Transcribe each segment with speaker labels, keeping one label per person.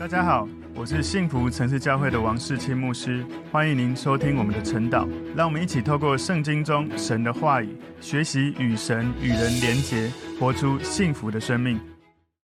Speaker 1: 大家好，我是幸福城市教会的王世清牧师，欢迎您收听我们的晨祷。让我们一起透过圣经中神的话语，学习与神与人连结，活出幸福的生命。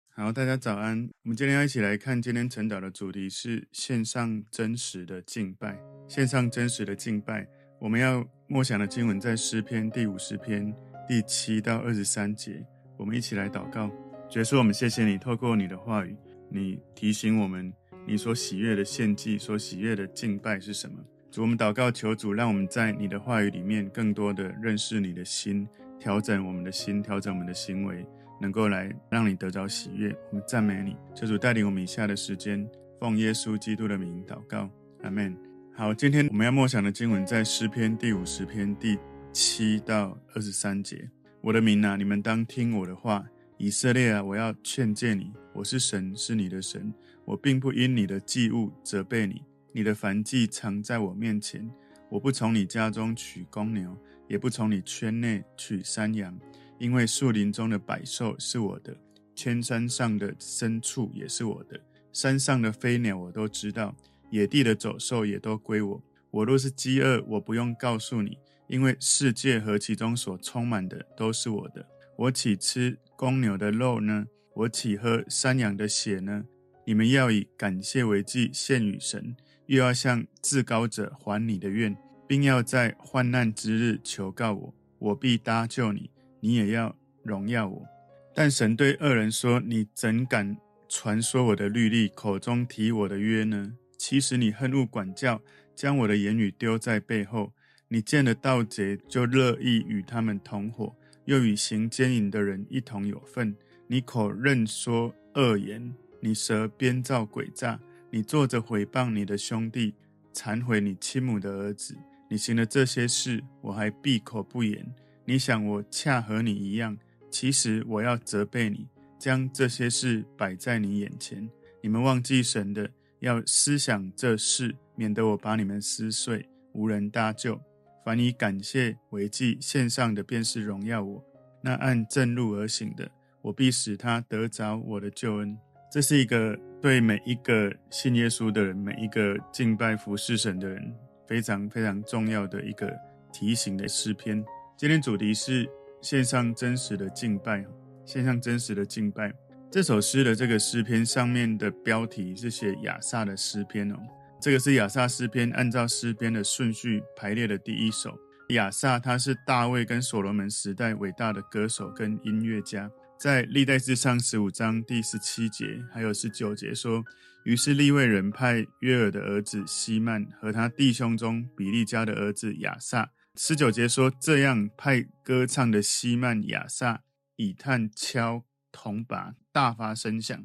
Speaker 1: 好，大家早安。我们今天要一起来看今天晨祷的主题是线上真实的敬拜。线上真实的敬拜，我们要默想的经文在诗篇第五十篇第七到二十三节。我们一起来祷告，主耶稣，我们谢谢你，透过你的话语。你提醒我们，你所喜悦的献祭，所喜悦的敬拜是什么？主，我们祷告，求主让我们在你的话语里面，更多的认识你的心，调整我们的心，调整我们的行为，能够来让你得着喜悦。我们赞美你，求主带领我们以下的时间，奉耶稣基督的名祷告，阿门。好，今天我们要默想的经文在诗篇第五十篇第七到二十三节。我的名啊，你们当听我的话。以色列啊，我要劝诫你，我是神，是你的神。我并不因你的祭物责备你，你的燔祭常在我面前。我不从你家中取公牛，也不从你圈内取山羊，因为树林中的百兽是我的，千山上的牲畜也是我的。山上的飞鸟我都知道，野地的走兽也都归我。我若是饥饿，我不用告诉你，因为世界和其中所充满的都是我的。我岂吃公牛的肉呢？我岂喝山羊的血呢？你们要以感谢为祭献与神，又要向至高者还你的愿，并要在患难之日求告我，我必搭救你，你也要荣耀我。但神对恶人说：“你怎敢传说我的律例，口中提我的约呢？其实你恨恶管教，将我的言语丢在背后。你见了盗贼，就乐意与他们同伙。”又与行奸淫的人一同有份。你口任说恶言，你舌编造诡诈，你坐着毁谤你的兄弟，残毁你亲母的儿子。你行了这些事，我还闭口不言。你想我恰和你一样？其实我要责备你，将这些事摆在你眼前。你们忘记神的，要思想这事，免得我把你们撕碎，无人搭救。凡以感谢为祭献上的，便是荣耀我；那按正路而行的，我必使他得着我的救恩。这是一个对每一个信耶稣的人，每一个敬拜服侍神的人，非常非常重要的一个提醒的诗篇。今天主题是献上真实的敬拜，献上真实的敬拜。这首诗的这个诗篇上面的标题是写亚萨的诗篇哦。这个是亚萨诗篇，按照诗篇的顺序排列的第一首。亚萨他是大卫跟所罗门时代伟大的歌手跟音乐家，在历代志上十五章第十七节还有十九节说：“于是利未人派约尔的儿子希曼和他弟兄中比利家的儿子亚萨。”十九节说：“这样派歌唱的希曼、亚萨以炭敲铜鈸，大发声响。”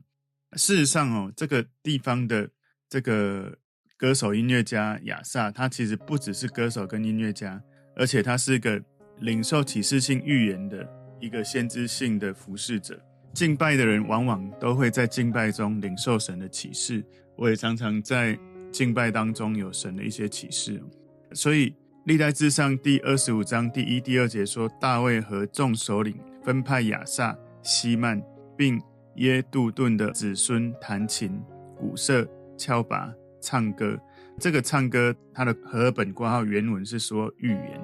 Speaker 1: 事实上哦，这个地方的这个。歌手、音乐家亚萨，他其实不只是歌手跟音乐家，而且他是一个领受启示性预言的一个先知性的服侍者。敬拜的人往往都会在敬拜中领受神的启示，我也常常在敬拜当中有神的一些启示。所以历代志上第二十五章第一、第二节说，大卫和众首领分派亚萨、希曼，并耶杜顿的子孙弹琴、鼓瑟、敲拔。唱歌，这个唱歌，它的和本括号原文是说预言，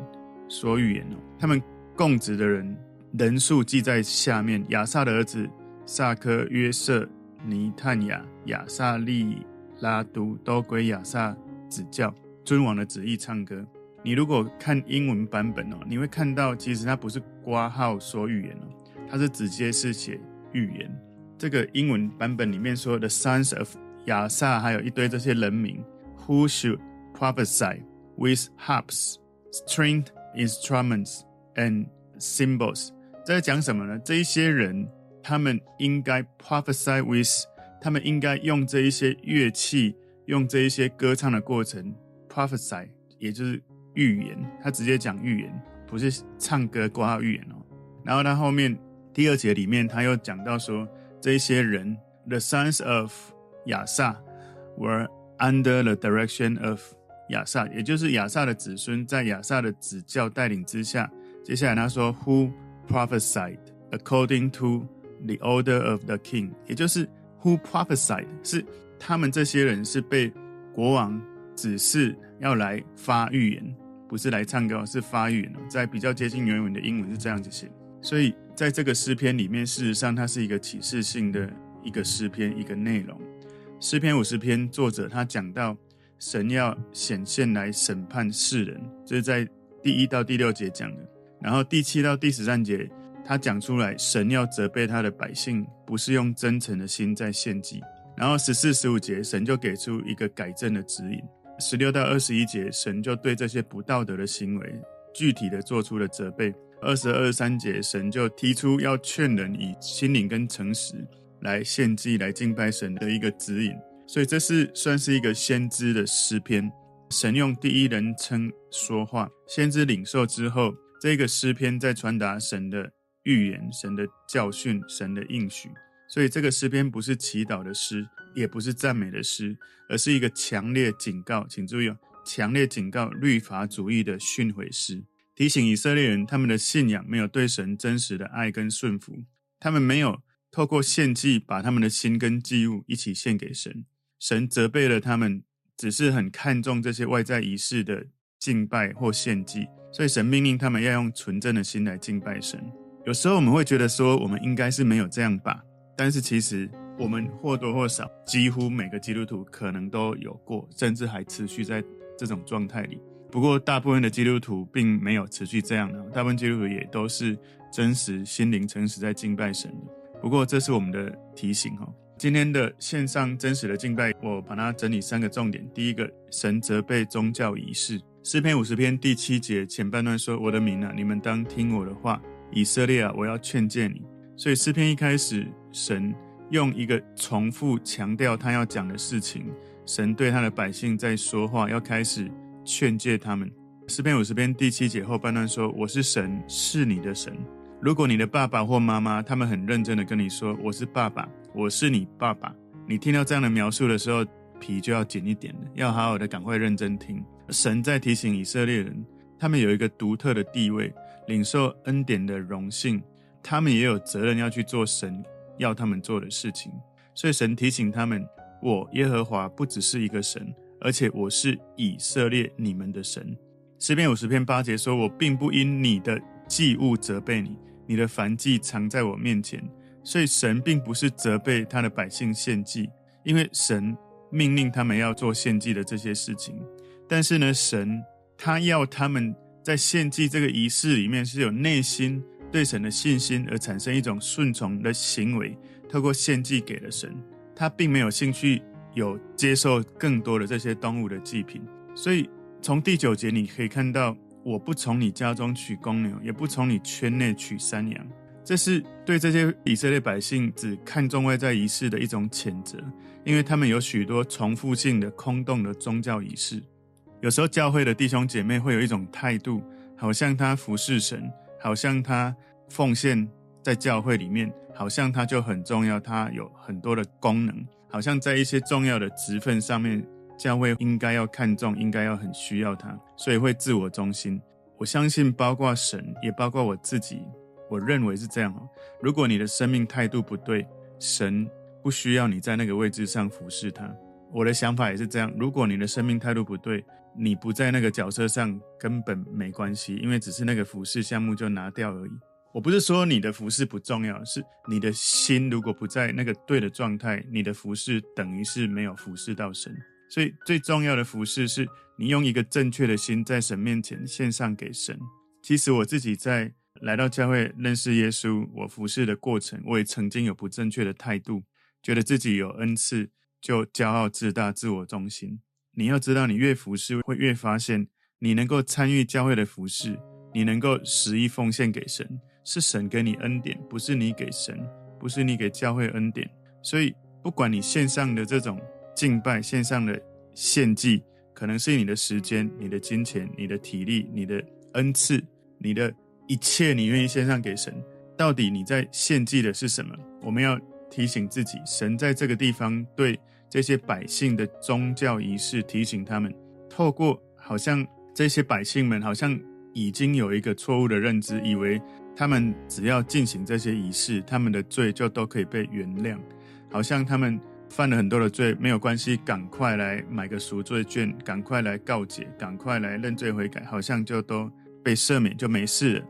Speaker 1: 说预言哦。他们供职的人人数记在下面：亚萨的儿子萨科、约瑟、尼探雅、亚萨利拉都都归亚萨指教，遵王的旨意唱歌。你如果看英文版本哦，你会看到其实它不是括号说预言哦，它是直接是写预言。这个英文版本里面说 The sons of 亚萨还有一堆这些人名，Who should prophesy with harps, stringed instruments and symbols？这在讲什么呢？这一些人，他们应该 prophesy with，他们应该用这一些乐器，用这一些歌唱的过程 prophesy，也就是预言。他直接讲预言，不是唱歌挂号预言哦。然后他后面第二节里面，他又讲到说，这一些人，the sons of 亚萨 were under the direction of 亚萨，也就是亚萨的子孙，在亚萨的指教带领之下。接下来他说，Who prophesied according to the order of the king，也就是 Who prophesied 是他们这些人是被国王指示要来发预言，不是来唱歌，是发预言。在比较接近原文的英文是这样子写。所以在这个诗篇里面，事实上它是一个启示性的一个诗篇，一个内容。诗篇五十篇作者他讲到神要显现来审判世人，这是在第一到第六节讲的。然后第七到第十三节他讲出来，神要责备他的百姓，不是用真诚的心在献祭。然后十四、十五节神就给出一个改正的指引。十六到二十一节神就对这些不道德的行为具体的做出了责备。二十二、三节神就提出要劝人以心灵跟诚实。来献祭、来敬拜神的一个指引，所以这是算是一个先知的诗篇。神用第一人称说话，先知领受之后，这个诗篇在传达神的预言、神的教训、神的应许。所以这个诗篇不是祈祷的诗，也不是赞美的诗，而是一个强烈警告。请注意哦，强烈警告律法主义的训诲诗，提醒以色列人他们的信仰没有对神真实的爱跟顺服，他们没有。透过献祭，把他们的心跟祭物一起献给神。神责备了他们，只是很看重这些外在仪式的敬拜或献祭，所以神命令他们要用纯正的心来敬拜神。有时候我们会觉得说，我们应该是没有这样吧，但是其实我们或多或少，几乎每个基督徒可能都有过，甚至还持续在这种状态里。不过，大部分的基督徒并没有持续这样的，大部分基督徒也都是真实心灵诚实在敬拜神的。不过，这是我们的提醒哈。今天的线上真实的敬拜，我把它整理三个重点。第一个，神责备宗教仪式。诗篇五十篇第七节前半段说：“我的民啊，你们当听我的话；以色列啊，我要劝诫你。”所以诗篇一开始，神用一个重复强调他要讲的事情。神对他的百姓在说话，要开始劝诫他们。诗篇五十篇第七节后半段说：“我是神，是你的神。”如果你的爸爸或妈妈，他们很认真的跟你说：“我是爸爸，我是你爸爸。”你听到这样的描述的时候，皮就要紧一点了，要好好的赶快认真听。神在提醒以色列人，他们有一个独特的地位，领受恩典的荣幸，他们也有责任要去做神要他们做的事情。所以神提醒他们：“我耶和华不只是一个神，而且我是以色列你们的神。”诗篇五十篇八节说：“我并不因你的祭物责备你。”你的燔祭常在我面前，所以神并不是责备他的百姓献祭，因为神命令他们要做献祭的这些事情。但是呢，神他要他们在献祭这个仪式里面是有内心对神的信心，而产生一种顺从的行为，透过献祭给了神。他并没有兴趣有接受更多的这些动物的祭品。所以从第九节你可以看到。我不从你家中取公牛，也不从你圈内取山羊。这是对这些以色列百姓只看重外在仪式的一种谴责，因为他们有许多重复性的空洞的宗教仪式。有时候教会的弟兄姐妹会有一种态度，好像他服侍神，好像他奉献在教会里面，好像他就很重要，他有很多的功能，好像在一些重要的职分上面。教会应该要看重，应该要很需要他，所以会自我中心。我相信，包括神，也包括我自己，我认为是这样哦。如果你的生命态度不对，神不需要你在那个位置上服侍他。我的想法也是这样。如果你的生命态度不对，你不在那个角色上，根本没关系，因为只是那个服侍项目就拿掉而已。我不是说你的服侍不重要，是你的心如果不在那个对的状态，你的服侍等于是没有服侍到神。所以最重要的服饰是你用一个正确的心在神面前献上给神。其实我自己在来到教会认识耶稣，我服侍的过程，我也曾经有不正确的态度，觉得自己有恩赐就骄傲自大、自我中心。你要知道，你越服侍，会越发现你能够参与教会的服侍，你能够十一奉献给神，是神给你恩典，不是你给神，不是你给教会恩典。所以不管你献上的这种。敬拜线上的献祭，可能是你的时间、你的金钱、你的体力、你的恩赐、你的一切，你愿意献上给神。到底你在献祭的是什么？我们要提醒自己，神在这个地方对这些百姓的宗教仪式提醒他们，透过好像这些百姓们好像已经有一个错误的认知，以为他们只要进行这些仪式，他们的罪就都可以被原谅，好像他们。犯了很多的罪，没有关系，赶快来买个赎罪券，赶快来告解，赶快来认罪悔改，好像就都被赦免就没事了。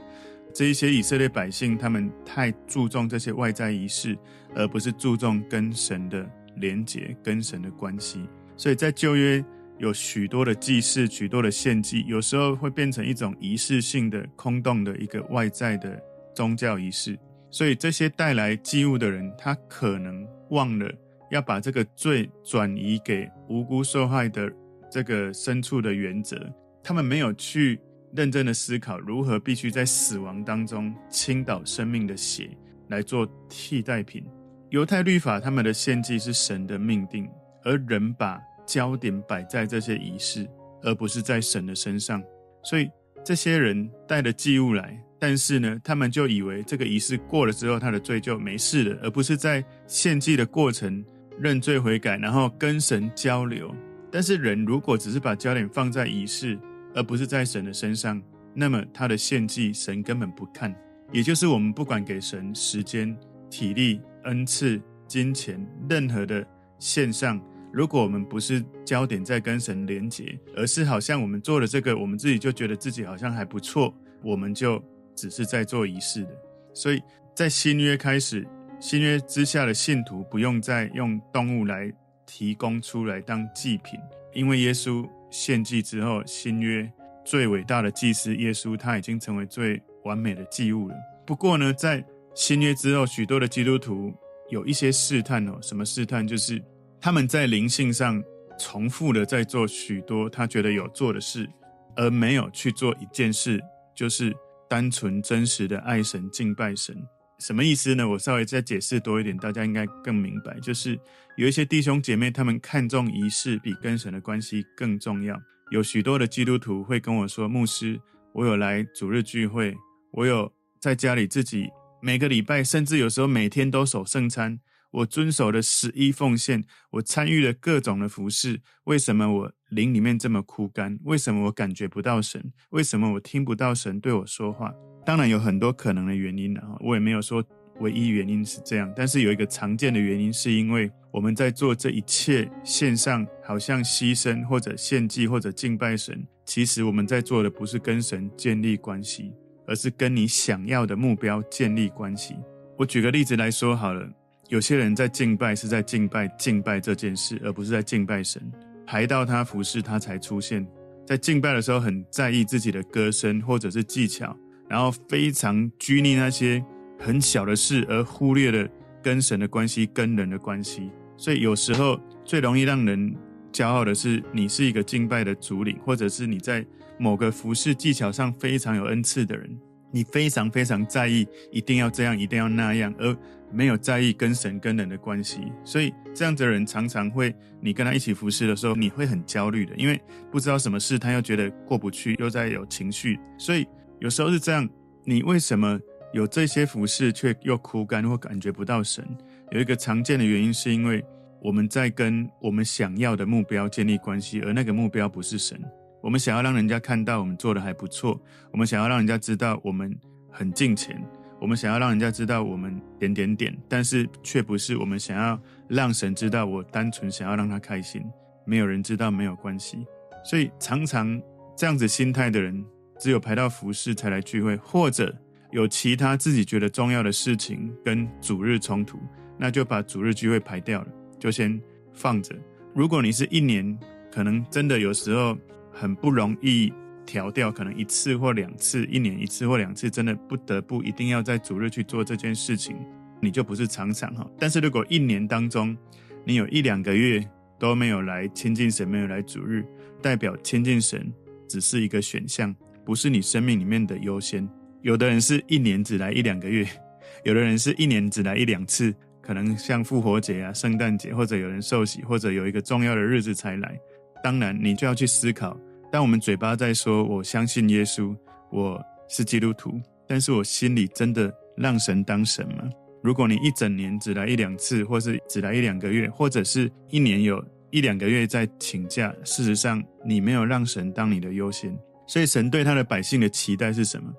Speaker 1: 这一些以色列百姓，他们太注重这些外在仪式，而不是注重跟神的连结、跟神的关系。所以在旧约有许多的祭祀、许多的献祭，有时候会变成一种仪式性的、空洞的一个外在的宗教仪式。所以这些带来祭物的人，他可能忘了要把这个罪转移给无辜受害的这个牲畜的原则，他们没有去认真的思考如何必须在死亡当中倾倒生命的血来做替代品。犹太律法他们的献祭是神的命定，而人把焦点摆在这些仪式，而不是在神的身上。所以这些人带着祭物来。但是呢，他们就以为这个仪式过了之后，他的罪就没事了，而不是在献祭的过程认罪悔改，然后跟神交流。但是人如果只是把焦点放在仪式，而不是在神的身上，那么他的献祭神根本不看。也就是我们不管给神时间、体力、恩赐、金钱，任何的献上，如果我们不是焦点在跟神连结，而是好像我们做了这个，我们自己就觉得自己好像还不错，我们就。只是在做仪式的，所以在新约开始，新约之下的信徒不用再用动物来提供出来当祭品，因为耶稣献祭之后，新约最伟大的祭司耶稣他已经成为最完美的祭物了。不过呢，在新约之后，许多的基督徒有一些试探哦，什么试探？就是他们在灵性上重复的在做许多他觉得有做的事，而没有去做一件事，就是。单纯真实的爱神、敬拜神，什么意思呢？我稍微再解释多一点，大家应该更明白。就是有一些弟兄姐妹，他们看重仪式比跟神的关系更重要。有许多的基督徒会跟我说：“牧师，我有来主日聚会，我有在家里自己每个礼拜，甚至有时候每天都守圣餐。”我遵守了十一奉献，我参与了各种的服事。为什么我灵里面这么枯干？为什么我感觉不到神？为什么我听不到神对我说话？当然有很多可能的原因了，我也没有说唯一原因是这样。但是有一个常见的原因，是因为我们在做这一切献上，好像牺牲或者献祭或者敬拜神，其实我们在做的不是跟神建立关系，而是跟你想要的目标建立关系。我举个例子来说好了。有些人在敬拜，是在敬拜敬拜这件事，而不是在敬拜神。排到他服侍他才出现，在敬拜的时候很在意自己的歌声或者是技巧，然后非常拘泥那些很小的事，而忽略了跟神的关系、跟人的关系。所以有时候最容易让人骄傲的是，你是一个敬拜的主领，或者是你在某个服侍技巧上非常有恩赐的人。你非常非常在意，一定要这样，一定要那样，而没有在意跟神跟人的关系。所以这样的人常常会，你跟他一起服侍的时候，你会很焦虑的，因为不知道什么事，他又觉得过不去，又在有情绪。所以有时候是这样，你为什么有这些服侍却又枯干或感觉不到神？有一个常见的原因，是因为我们在跟我们想要的目标建立关系，而那个目标不是神。我们想要让人家看到我们做的还不错，我们想要让人家知道我们很敬虔，我们想要让人家知道我们点点点，但是却不是我们想要让神知道，我单纯想要让他开心，没有人知道没有关系。所以常常这样子心态的人，只有排到服饰才来聚会，或者有其他自己觉得重要的事情跟主日冲突，那就把主日聚会排掉了，就先放着。如果你是一年，可能真的有时候。很不容易调掉，可能一次或两次，一年一次或两次，真的不得不一定要在主日去做这件事情，你就不是常常哈。但是如果一年当中，你有一两个月都没有来亲近神，没有来主日，代表亲近神只是一个选项，不是你生命里面的优先。有的人是一年只来一两个月，有的人是一年只来一两次，可能像复活节啊、圣诞节，或者有人受洗，或者有一个重要的日子才来。当然，你就要去思考。当我们嘴巴在说“我相信耶稣，我是基督徒”，但是我心里真的让神当神吗？如果你一整年只来一两次，或是只来一两个月，或者是一年有一两个月在请假，事实上你没有让神当你的优先。所以，神对他的百姓的期待是什么？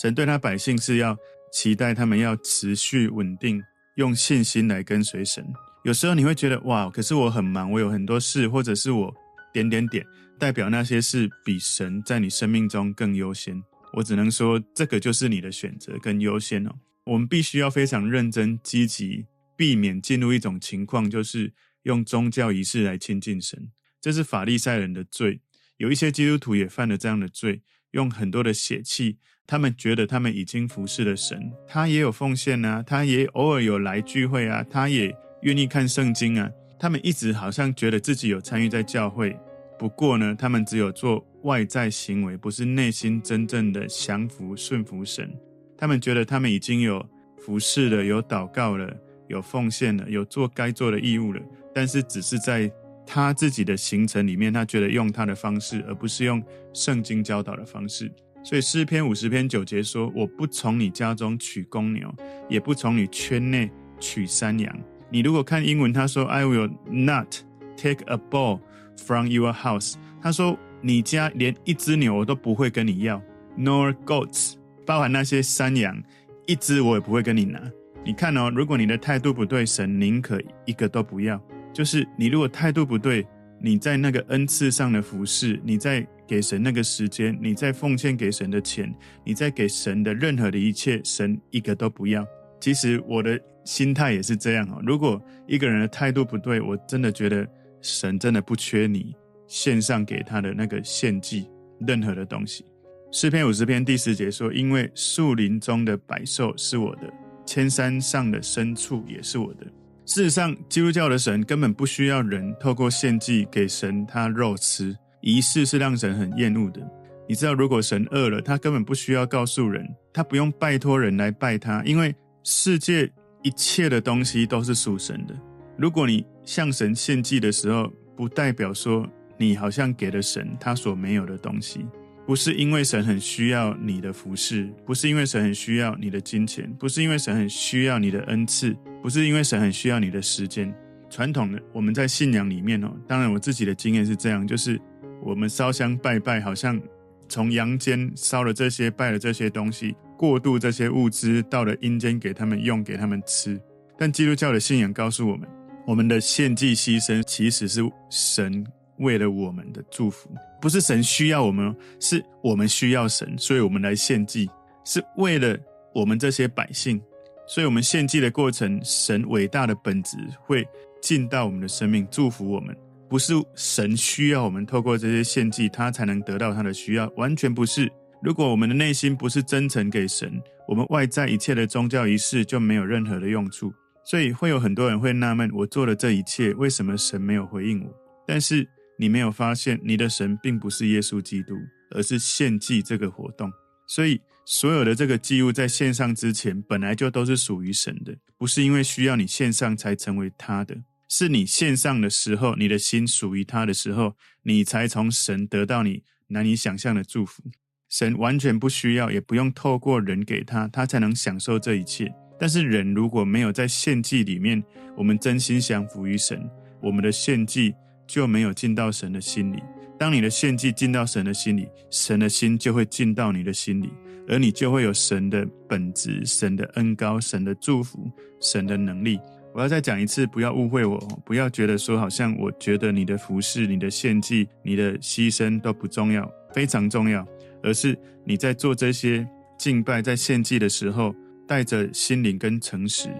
Speaker 1: 神对他百姓是要期待他们要持续稳定，用信心来跟随神，有时候你会觉得哇，可是我很忙，我有很多事，或者是我点点点，代表那些事比神在你生命中更优先。我只能说，这个就是你的选择跟优先哦。我们必须要非常认真积极，避免进入一种情况，就是用宗教仪式来亲近神。这是法利赛人的罪，有一些基督徒也犯了这样的罪，用很多的血气，他们觉得他们已经服侍了神，他也有奉献啊，他也偶尔有来聚会啊，他也愿意看圣经啊，他们一直好像觉得自己有参与在教会。不过呢，他们只有做外在行为，不是内心真正的降服顺服神。他们觉得他们已经有服侍了，有祷告了，有奉献了，有做该做的义务了。但是只是在他自己的行程里面，他觉得用他的方式，而不是用圣经教导的方式。所以诗篇五十篇九节说：“我不从你家中取公牛，也不从你圈内取山羊。”你如果看英文，他说：“I will not take a bull。” From your house，他说：“你家连一只牛我都不会跟你要，nor goats，包含那些山羊，一只我也不会跟你拿。你看哦，如果你的态度不对，神宁可一个都不要。就是你如果态度不对，你在那个恩赐上的服侍，你在给神那个时间，你在奉献给神的钱，你在给神的任何的一切，神一个都不要。其实我的心态也是这样哦。如果一个人的态度不对，我真的觉得。”神真的不缺你献上给他的那个献祭，任何的东西。诗篇五十篇第十节说：“因为树林中的百兽是我的，千山上的牲畜也是我的。”事实上，基督教的神根本不需要人透过献祭给神他肉吃，仪式是让神很厌恶的。你知道，如果神饿了，他根本不需要告诉人，他不用拜托人来拜他，因为世界一切的东西都是属神的。如果你向神献祭的时候，不代表说你好像给了神他所没有的东西，不是因为神很需要你的服侍，不是因为神很需要你的金钱，不是因为神很需要你的恩赐，不是因为神很需要你的时间。传统的我们在信仰里面哦，当然我自己的经验是这样，就是我们烧香拜拜，好像从阳间烧了这些，拜了这些东西，过渡这些物资到了阴间给他们用，给他们吃。但基督教的信仰告诉我们。我们的献祭牺牲，其实是神为了我们的祝福，不是神需要我们，是我们需要神，所以我们来献祭，是为了我们这些百姓，所以我们献祭的过程，神伟大的本质会进到我们的生命，祝福我们，不是神需要我们透过这些献祭，他才能得到他的需要，完全不是。如果我们的内心不是真诚给神，我们外在一切的宗教仪式就没有任何的用处。所以会有很多人会纳闷，我做了这一切，为什么神没有回应我？但是你没有发现，你的神并不是耶稣基督，而是献祭这个活动。所以所有的这个祭物在献上之前，本来就都是属于神的，不是因为需要你献上才成为他的，是你献上的时候，你的心属于他的时候，你才从神得到你难以想象的祝福。神完全不需要，也不用透过人给他，他才能享受这一切。但是人如果没有在献祭里面，我们真心降服于神，我们的献祭就没有进到神的心里。当你的献祭进到神的心里，神的心就会进到你的心里，而你就会有神的本质、神的恩高、神的祝福、神的能力。我要再讲一次，不要误会我，不要觉得说好像我觉得你的服饰、你的献祭、你的牺牲都不重要，非常重要，而是你在做这些敬拜、在献祭的时候。带着心灵跟诚实，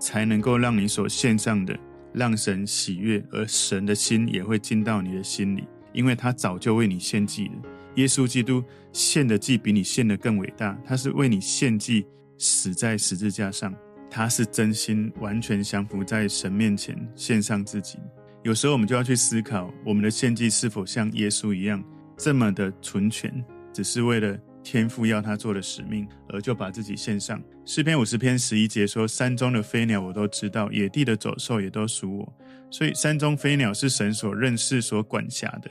Speaker 1: 才能够让你所献上的让神喜悦，而神的心也会进到你的心里，因为他早就为你献祭了。耶稣基督献的祭比你献的更伟大，他是为你献祭，死在十字架上，他是真心完全降服在神面前献上自己。有时候我们就要去思考，我们的献祭是否像耶稣一样这么的纯全，只是为了。天父要他做的使命，而就把自己献上。诗篇五十篇十一节说：“山中的飞鸟我都知道，野地的走兽也都属我。”所以山中飞鸟是神所认识、所管辖的，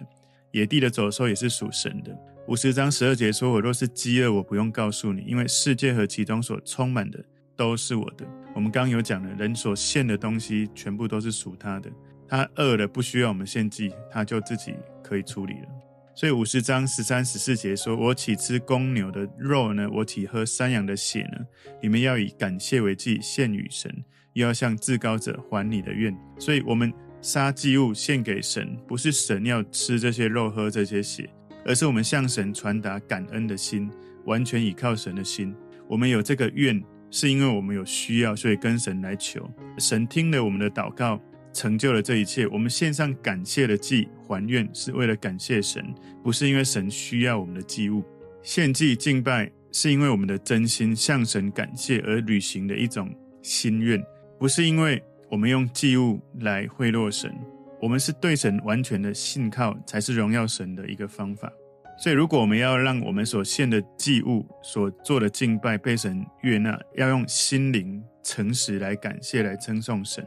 Speaker 1: 野地的走兽也是属神的。五十章十二节说：“我若是饥饿，我不用告诉你，因为世界和其中所充满的都是我的。”我们刚刚有讲了，人所献的东西全部都是属他的。他饿了，不需要我们献祭，他就自己可以处理了。所以五十章十三十四节说：“我岂吃公牛的肉呢？我岂喝山羊的血呢？你们要以感谢为祭献与神，又要向至高者还你的愿。所以，我们杀祭物献给神，不是神要吃这些肉、喝这些血，而是我们向神传达感恩的心，完全倚靠神的心。我们有这个愿，是因为我们有需要，所以跟神来求。神听了我们的祷告，成就了这一切。我们献上感谢的祭还愿，是为了感谢神，不是因为神需要我们的祭物。献祭敬拜，是因为我们的真心向神感谢而履行的一种心愿，不是因为我们用祭物来贿赂神。我们是对神完全的信靠，才是荣耀神的一个方法。所以，如果我们要让我们所献的祭物、所做的敬拜被神悦纳，要用心灵诚实来感谢、来称颂神，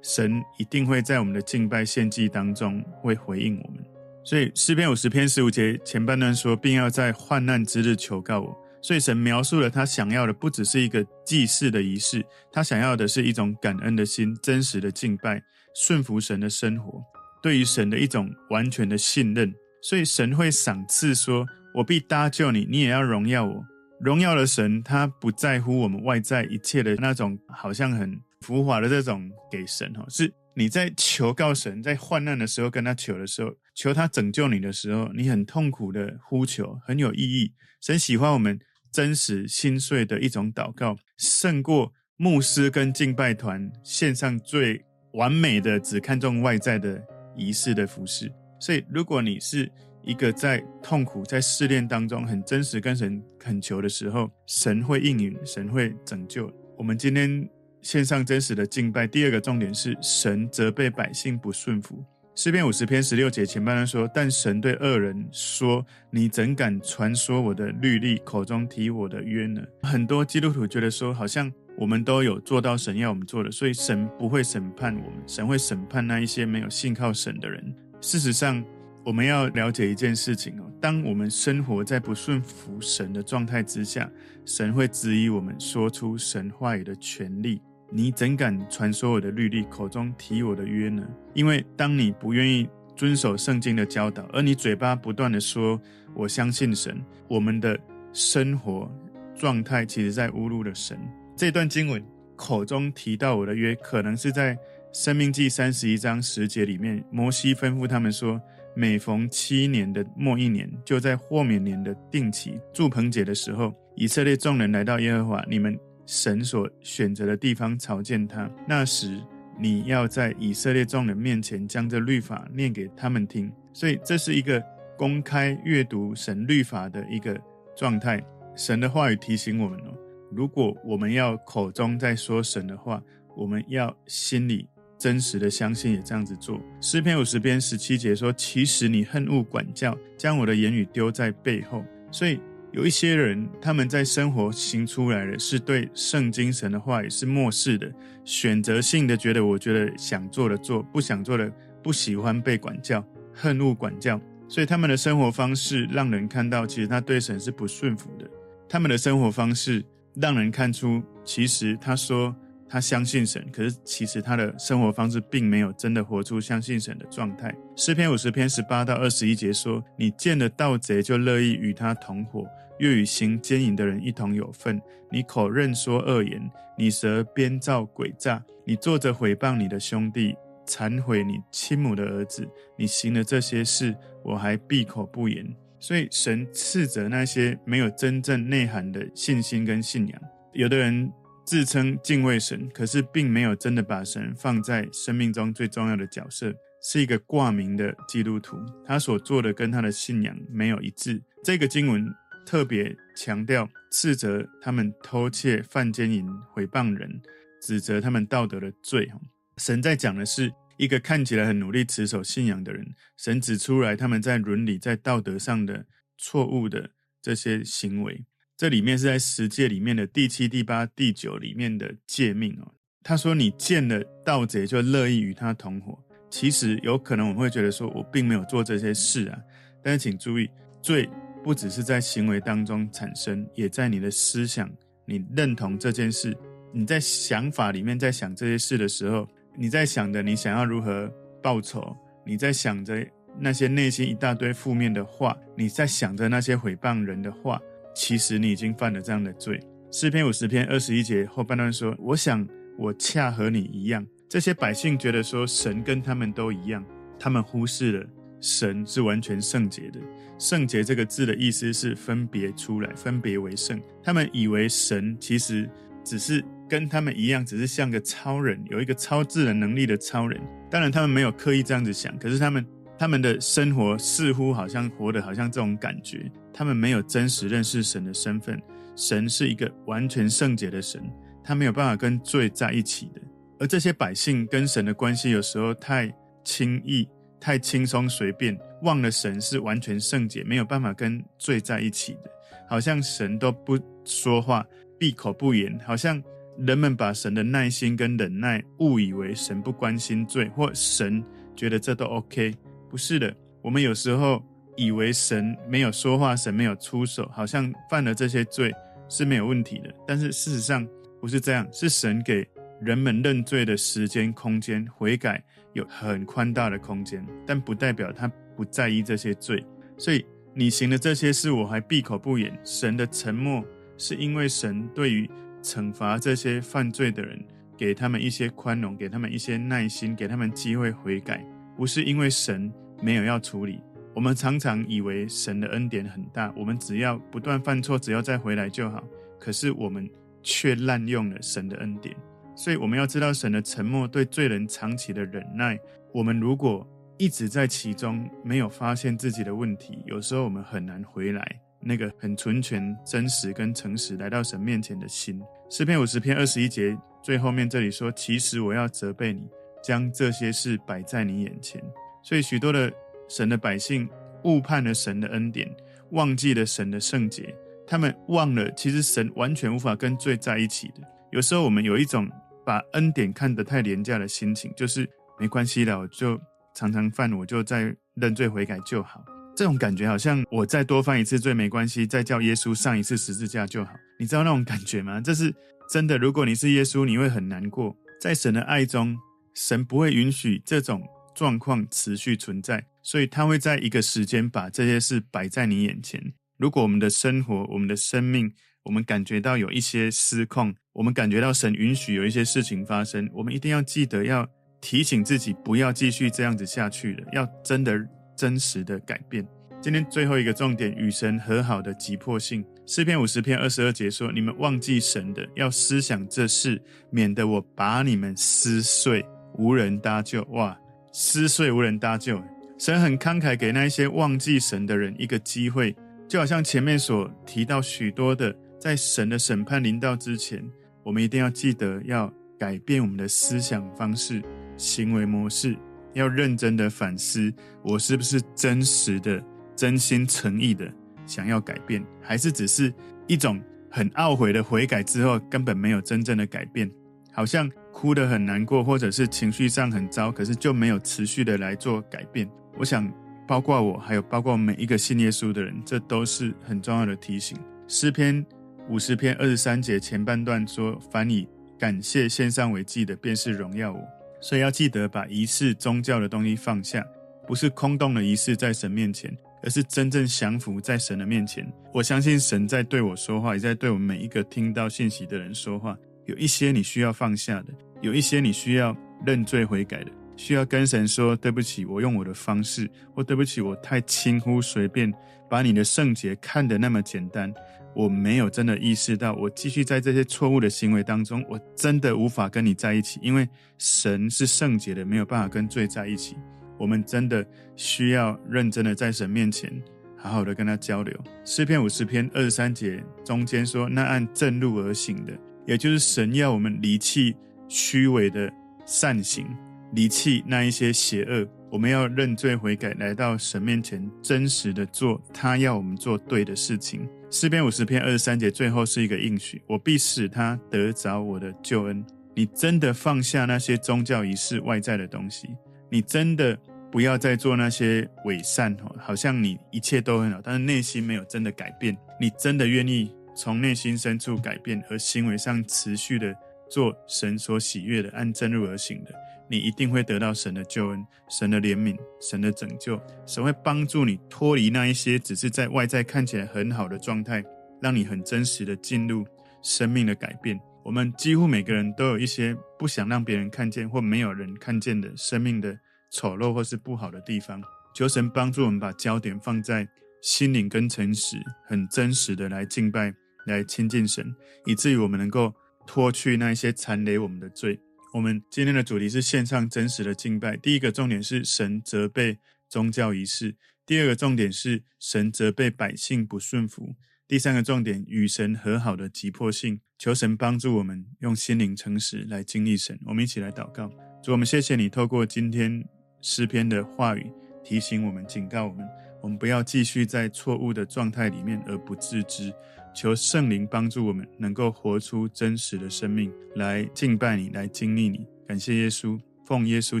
Speaker 1: 神一定会在我们的敬拜献祭当中会回应我们。所以，诗篇五十篇十五节前半段说，并要在患难之日求告我。所以，神描述了他想要的不只是一个祭祀的仪式，他想要的是一种感恩的心、真实的敬拜、顺服神的生活，对于神的一种完全的信任。所以神会赏赐说：“我必搭救你，你也要荣耀我。荣耀的神，他不在乎我们外在一切的那种好像很浮华的这种给神哦，是你在求告神，在患难的时候跟他求的时候，求他拯救你的时候，你很痛苦的呼求，很有意义。神喜欢我们真实心碎的一种祷告，胜过牧师跟敬拜团献上最完美的、只看重外在的仪式的服饰。”所以，如果你是一个在痛苦、在试炼当中很真实跟神恳求的时候，神会应允，神会拯救。我们今天献上真实的敬拜。第二个重点是，神责备百姓不顺服。诗篇五十篇十六节前半段说：“但神对恶人说，你怎敢传说我的律例，口中提我的约呢？”很多基督徒觉得说，好像我们都有做到神要我们做的，所以神不会审判我们，神会审判那一些没有信靠神的人。事实上，我们要了解一件事情哦，当我们生活在不顺服神的状态之下，神会质疑我们说出神话语的权利。你怎敢传说我的律例，口中提我的约呢？因为当你不愿意遵守圣经的教导，而你嘴巴不断地说我相信神，我们的生活状态其实在侮辱了神。这段经文口中提到我的约，可能是在。生命记三十一章十节里面，摩西吩咐他们说：每逢七年的末一年，就在豁免年的定期住棚节的时候，以色列众人来到耶和华你们神所选择的地方朝见他。那时，你要在以色列众人面前将这律法念给他们听。所以，这是一个公开阅读神律法的一个状态。神的话语提醒我们哦，如果我们要口中在说神的话，我们要心里。真实的相信也这样子做。诗篇五十篇十七节说：“其实你恨恶管教，将我的言语丢在背后。”所以有一些人，他们在生活行出来的是对圣经神的话也是漠视的，选择性的觉得，我觉得想做的做，不想做的不喜欢被管教，恨恶管教。所以他们的生活方式让人看到，其实他对神是不顺服的。他们的生活方式让人看出，其实他说。他相信神，可是其实他的生活方式并没有真的活出相信神的状态。诗篇五十篇十八到二十一节说：“你见了盗贼就乐意与他同伙，又与行奸淫的人一同有份。你口认说恶言，你舌编造诡诈，你坐着毁谤你的兄弟，残毁你亲母的儿子。你行了这些事，我还闭口不言。”所以神斥责那些没有真正内涵的信心跟信仰。有的人。自称敬畏神，可是并没有真的把神放在生命中最重要的角色，是一个挂名的基督徒。他所做的跟他的信仰没有一致。这个经文特别强调斥责他们偷窃、犯奸淫、毁谤人，指责他们道德的罪。神在讲的是一个看起来很努力持守信仰的人，神指出来他们在伦理、在道德上的错误的这些行为。这里面是在十诫里面的第七、第八、第九里面的诫命哦。他说：“你见了盗贼就乐意与他同伙。”其实有可能我们会觉得说，我并没有做这些事啊。但是请注意，罪不只是在行为当中产生，也在你的思想。你认同这件事，你在想法里面在想这些事的时候，你在想着你想要如何报仇，你在想着那些内心一大堆负面的话，你在想着那些毁谤人的话。其实你已经犯了这样的罪。诗篇五十篇二十一节后半段说：“我想我恰和你一样。这些百姓觉得说神跟他们都一样，他们忽视了神是完全圣洁的。圣洁这个字的意思是分别出来，分别为圣。他们以为神其实只是跟他们一样，只是像个超人，有一个超自然能力的超人。当然，他们没有刻意这样子想，可是他们他们的生活似乎好像活得好像这种感觉。他们没有真实认识神的身份，神是一个完全圣洁的神，他没有办法跟罪在一起的。而这些百姓跟神的关系有时候太轻易、太轻松、随便，忘了神是完全圣洁，没有办法跟罪在一起的。好像神都不说话，闭口不言，好像人们把神的耐心跟忍耐误以为神不关心罪，或神觉得这都 OK。不是的，我们有时候以为神没有说话，神没有出手，好像犯了这些罪是没有问题的。但是事实上不是这样，是神给人们认罪的时间、空间，悔改有很宽大的空间，但不代表他不在意这些罪。所以你行的这些事，我还闭口不言。神的沉默，是因为神对于惩罚这些犯罪的人，给他们一些宽容，给他们一些耐心，给他们机会悔改，不是因为神没有要处理。我们常常以为神的恩典很大，我们只要不断犯错，只要再回来就好。可是我们却滥用了神的恩典。所以我们要知道神的沉默对罪人长期的忍耐。我们如果一直在其中，没有发现自己的问题，有时候我们很难回来那个很纯全、真实跟诚实来到神面前的心。诗篇五十篇二十一节最后面这里说：“其实我要责备你，将这些事摆在你眼前。”所以许多的神的百姓误判了神的恩典，忘记了神的圣洁，他们忘了其实神完全无法跟罪在一起的。有时候我们有一种。把恩典看得太廉价的心情，就是没关系了，我就常常犯，我就再认罪悔改就好。这种感觉好像我再多犯一次罪没关系，再叫耶稣上一次十字架就好。你知道那种感觉吗？这是真的。如果你是耶稣，你会很难过。在神的爱中，神不会允许这种状况持续存在，所以他会在一个时间把这些事摆在你眼前。如果我们的生活、我们的生命，我们感觉到有一些失控，我们感觉到神允许有一些事情发生，我们一定要记得要提醒自己，不要继续这样子下去了，要真的真实的改变。今天最后一个重点，与神和好的急迫性。诗篇五十篇二十二节说：“你们忘记神的，要思想这事，免得我把你们撕碎，无人搭救。”哇，撕碎无人搭救。神很慷慨给那一些忘记神的人一个机会，就好像前面所提到许多的。在神的审判临到之前，我们一定要记得要改变我们的思想方式、行为模式，要认真的反思：我是不是真实的、真心诚意的想要改变，还是只是一种很懊悔的悔改之后，根本没有真正的改变？好像哭得很难过，或者是情绪上很糟，可是就没有持续的来做改变。我想，包括我，还有包括每一个信耶稣的人，这都是很重要的提醒。诗篇。五十篇二十三节前半段说：“凡以感谢献上为祭的，便是荣耀我。”所以要记得把仪式、宗教的东西放下，不是空洞的仪式在神面前，而是真正降服在神的面前。我相信神在对我说话，也在对我们每一个听到信息的人说话。有一些你需要放下的，有一些你需要认罪悔改的，需要跟神说：“对不起，我用我的方式，或对不起，我太轻忽随便，把你的圣洁看得那么简单。”我没有真的意识到，我继续在这些错误的行为当中，我真的无法跟你在一起，因为神是圣洁的，没有办法跟罪在一起。我们真的需要认真的在神面前好好的跟他交流。诗篇五十篇二十三节中间说：“那按正路而行的，也就是神要我们离弃虚伪的善行，离弃那一些邪恶。我们要认罪悔改，来到神面前，真实的做他要我们做对的事情。”诗篇五十篇二十三节最后是一个应许，我必使他得着我的救恩。你真的放下那些宗教仪式外在的东西，你真的不要再做那些伪善哦，好像你一切都很好，但是内心没有真的改变。你真的愿意从内心深处改变，而行为上持续的做神所喜悦的，按正路而行的。你一定会得到神的救恩、神的怜悯、神的拯救。神会帮助你脱离那一些只是在外在看起来很好的状态，让你很真实的进入生命的改变。我们几乎每个人都有一些不想让别人看见或没有人看见的生命的丑陋或是不好的地方。求神帮助我们把焦点放在心灵跟诚实，很真实的来敬拜、来亲近神，以至于我们能够脱去那些缠累我们的罪。我们今天的主题是献上真实的敬拜。第一个重点是神责备宗教仪式；第二个重点是神责备百姓不顺服；第三个重点与神和好的急迫性。求神帮助我们用心灵诚实来经历神。我们一起来祷告：主，我们谢谢你透过今天诗篇的话语。提醒我们，警告我们，我们不要继续在错误的状态里面而不自知。求圣灵帮助我们，能够活出真实的生命，来敬拜你，来经历你。感谢耶稣，奉耶稣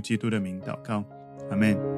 Speaker 1: 基督的名祷告，阿门。